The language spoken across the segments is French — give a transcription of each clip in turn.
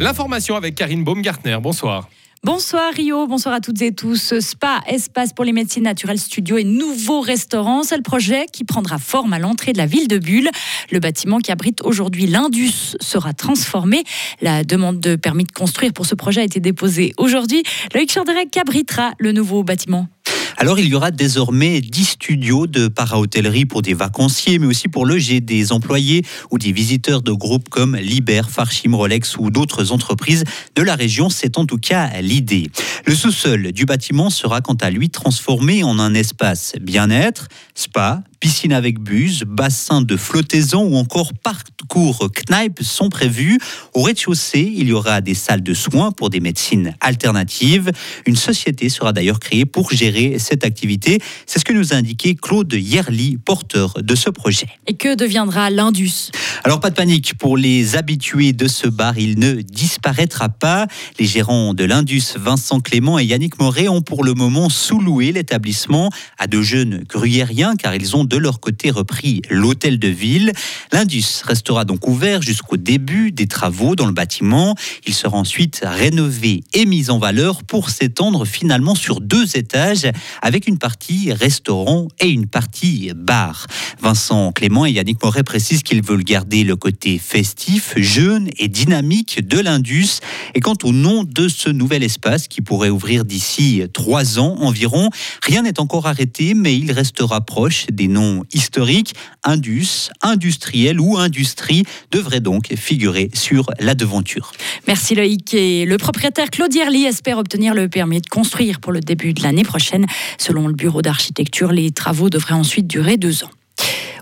L'information avec Karine Baumgartner. Bonsoir. Bonsoir Rio, bonsoir à toutes et tous. Spa, espace pour les médecines naturelles studio et nouveau restaurant, c'est le projet qui prendra forme à l'entrée de la ville de Bulle. Le bâtiment qui abrite aujourd'hui l'Indus sera transformé. La demande de permis de construire pour ce projet a été déposée aujourd'hui. Loïc Chanderec abritera le nouveau bâtiment? Alors il y aura désormais 10 studios de para-hôtellerie pour des vacanciers, mais aussi pour loger des employés ou des visiteurs de groupes comme Liber, Farchim, Rolex ou d'autres entreprises de la région. C'est en tout cas l'idée. Le sous-sol du bâtiment sera quant à lui transformé en un espace bien-être, spa, piscine avec buse, bassin de flottaison ou encore parcours Knipe sont prévus. Au rez-de-chaussée, il y aura des salles de soins pour des médecines alternatives. Une société sera d'ailleurs créée pour gérer cette activité. C'est ce que nous a indiqué Claude Yerli, porteur de ce projet. Et que deviendra l'Indus? Alors pas de panique pour les habitués de ce bar, il ne disparaîtra pas. Les gérants de l'Indus, Vincent Clément et Yannick Moret, ont pour le moment sous-loué l'établissement à de jeunes gruyériens car ils ont de leur côté repris l'hôtel de ville. L'Indus restera donc ouvert jusqu'au début des travaux dans le bâtiment. Il sera ensuite rénové et mis en valeur pour s'étendre finalement sur deux étages avec une partie restaurant et une partie bar. Vincent Clément et Yannick Moret précisent qu'ils veulent garder le côté festif, jeune et dynamique de l'Indus. Et quant au nom de ce nouvel espace qui pourrait ouvrir d'ici trois ans environ, rien n'est encore arrêté, mais il restera proche des noms historique, Indus, industriel ou industrie devrait donc figurer sur la devanture. Merci Loïc. Et le propriétaire Claude Yerli espère obtenir le permis de construire pour le début de l'année prochaine. Selon le bureau d'architecture, les travaux devraient ensuite durer deux ans.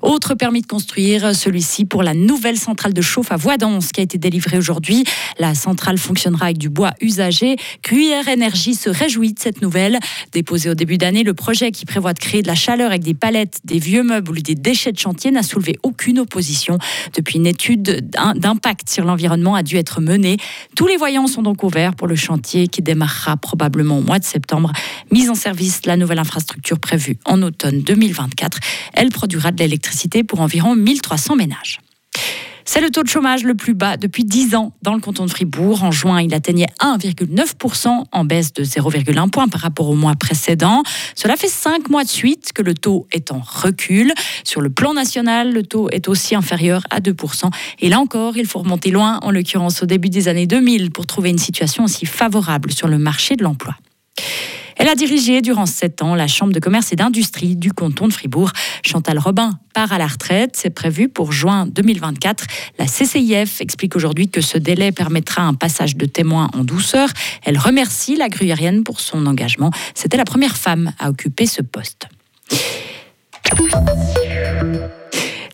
Autre permis de construire, celui-ci pour la nouvelle centrale de chauffe à Voidance qui a été délivrée aujourd'hui. La centrale fonctionnera avec du bois usagé. Gruyère Énergie se réjouit de cette nouvelle. Déposé au début d'année, le projet qui prévoit de créer de la chaleur avec des palettes, des vieux meubles ou des déchets de chantier n'a soulevé aucune opposition. Depuis une étude d'impact sur l'environnement a dû être menée. Tous les voyants sont donc ouverts pour le chantier qui démarrera probablement au mois de septembre. Mise en service, la nouvelle infrastructure prévue en automne 2024. Elle produira de l'électricité pour environ 1300 ménages. C'est le taux de chômage le plus bas depuis 10 ans dans le canton de Fribourg. En juin, il atteignait 1,9% en baisse de 0,1 point par rapport au mois précédent. Cela fait 5 mois de suite que le taux est en recul. Sur le plan national, le taux est aussi inférieur à 2%. Et là encore, il faut remonter loin, en l'occurrence au début des années 2000, pour trouver une situation aussi favorable sur le marché de l'emploi. Elle a dirigé durant sept ans la Chambre de commerce et d'industrie du canton de Fribourg. Chantal Robin part à la retraite. C'est prévu pour juin 2024. La CCIF explique aujourd'hui que ce délai permettra un passage de témoins en douceur. Elle remercie la gruyérienne pour son engagement. C'était la première femme à occuper ce poste.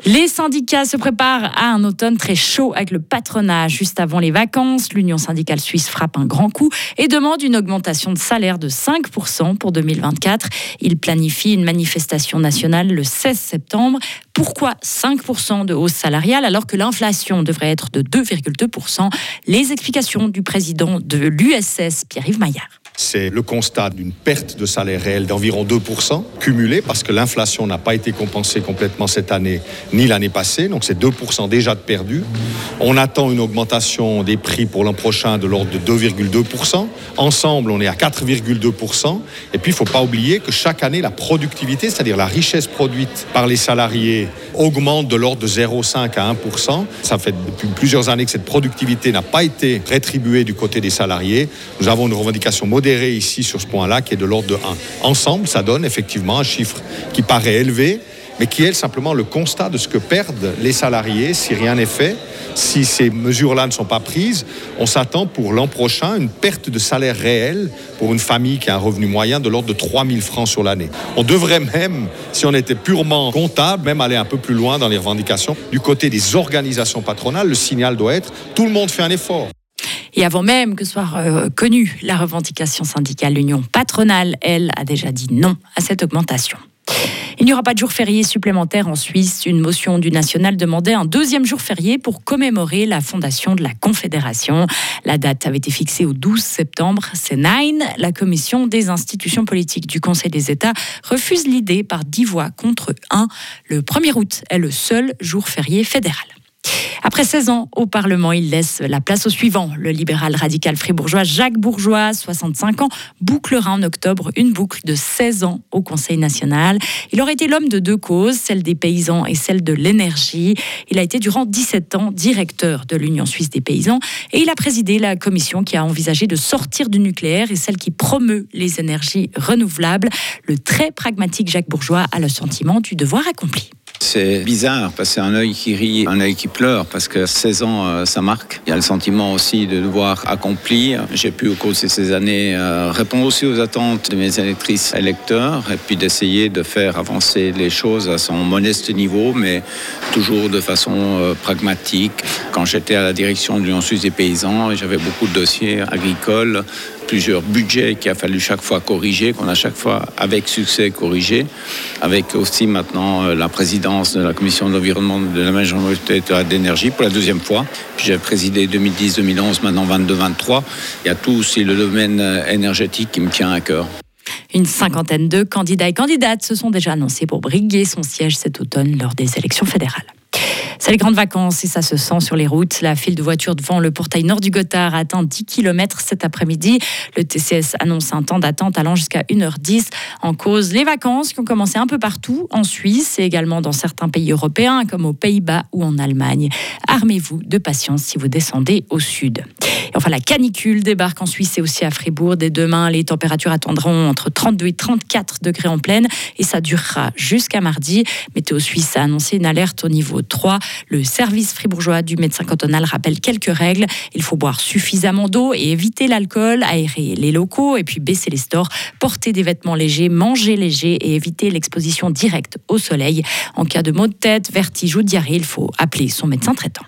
Les syndicats se préparent à un automne très chaud avec le patronat juste avant les vacances. L'Union syndicale suisse frappe un grand coup et demande une augmentation de salaire de 5% pour 2024. Il planifie une manifestation nationale le 16 septembre. Pourquoi 5% de hausse salariale alors que l'inflation devrait être de 2,2% Les explications du président de l'USS, Pierre-Yves Maillard. C'est le constat d'une perte de salaire réel d'environ 2% cumulée parce que l'inflation n'a pas été compensée complètement cette année ni l'année passée. Donc c'est 2% déjà de perdu. On attend une augmentation des prix pour l'an prochain de l'ordre de 2,2%. Ensemble, on est à 4,2%. Et puis il ne faut pas oublier que chaque année, la productivité, c'est-à-dire la richesse produite par les salariés, augmente de l'ordre de 0,5 à 1%. Ça fait depuis plusieurs années que cette productivité n'a pas été rétribuée du côté des salariés. Nous avons une revendication moderne ici sur ce point-là qui est de l'ordre de 1. Ensemble, ça donne effectivement un chiffre qui paraît élevé, mais qui est simplement le constat de ce que perdent les salariés si rien n'est fait. Si ces mesures-là ne sont pas prises, on s'attend pour l'an prochain une perte de salaire réel pour une famille qui a un revenu moyen de l'ordre de 3 000 francs sur l'année. On devrait même, si on était purement comptable, même aller un peu plus loin dans les revendications. Du côté des organisations patronales, le signal doit être tout le monde fait un effort. Et avant même que soit euh, connue la revendication syndicale, l'union patronale, elle, a déjà dit non à cette augmentation. Il n'y aura pas de jour férié supplémentaire en Suisse. Une motion du national demandait un deuxième jour férié pour commémorer la fondation de la Confédération. La date avait été fixée au 12 septembre. C'est Nine, la commission des institutions politiques du Conseil des États, refuse l'idée par dix voix contre un. Le 1er août est le seul jour férié fédéral. Après 16 ans au Parlement, il laisse la place au suivant. Le libéral radical fribourgeois Jacques Bourgeois, 65 ans, bouclera en octobre une boucle de 16 ans au Conseil national. Il aurait été l'homme de deux causes, celle des paysans et celle de l'énergie. Il a été durant 17 ans directeur de l'Union suisse des paysans et il a présidé la commission qui a envisagé de sortir du nucléaire et celle qui promeut les énergies renouvelables. Le très pragmatique Jacques Bourgeois a le sentiment du devoir accompli. C'est bizarre parce que c'est un œil qui rit, un œil qui pleure parce que 16 ans, euh, ça marque. Il y a le sentiment aussi de devoir accomplir. J'ai pu au cours de ces années euh, répondre aussi aux attentes de mes électrices électeurs et puis d'essayer de faire avancer les choses à son modeste niveau, mais toujours de façon euh, pragmatique. Quand j'étais à la direction de l'Union suisse des paysans, j'avais beaucoup de dossiers agricoles plusieurs budgets qu'il a fallu chaque fois corriger, qu'on a chaque fois avec succès corrigé, avec aussi maintenant euh, la présidence de la commission de l'environnement de la majorité d'énergie pour la deuxième fois. J'ai présidé 2010-2011, maintenant 22-23. Il y a tout aussi le domaine euh, énergétique qui me tient à cœur. Une cinquantaine de candidats et candidates se sont déjà annoncés pour briguer son siège cet automne lors des élections fédérales. C'est les grandes vacances et ça se sent sur les routes. La file de voitures devant le portail nord du Gothard atteint 10 km cet après-midi. Le TCS annonce un temps d'attente allant jusqu'à 1h10. En cause, les vacances qui ont commencé un peu partout, en Suisse et également dans certains pays européens comme aux Pays-Bas ou en Allemagne. Armez-vous de patience si vous descendez au sud. enfin, la canicule débarque en Suisse et aussi à Fribourg. Dès demain, les températures attendront entre 32 et 34 degrés en pleine et ça durera jusqu'à mardi. Météo Suisse a annoncé une alerte au niveau 3. Le service fribourgeois du médecin cantonal rappelle quelques règles. Il faut boire suffisamment d'eau et éviter l'alcool, aérer les locaux et puis baisser les stores, porter des vêtements légers, manger léger et éviter l'exposition directe au soleil. En cas de maux de tête, vertige ou diarrhée, il faut appeler son médecin traitant.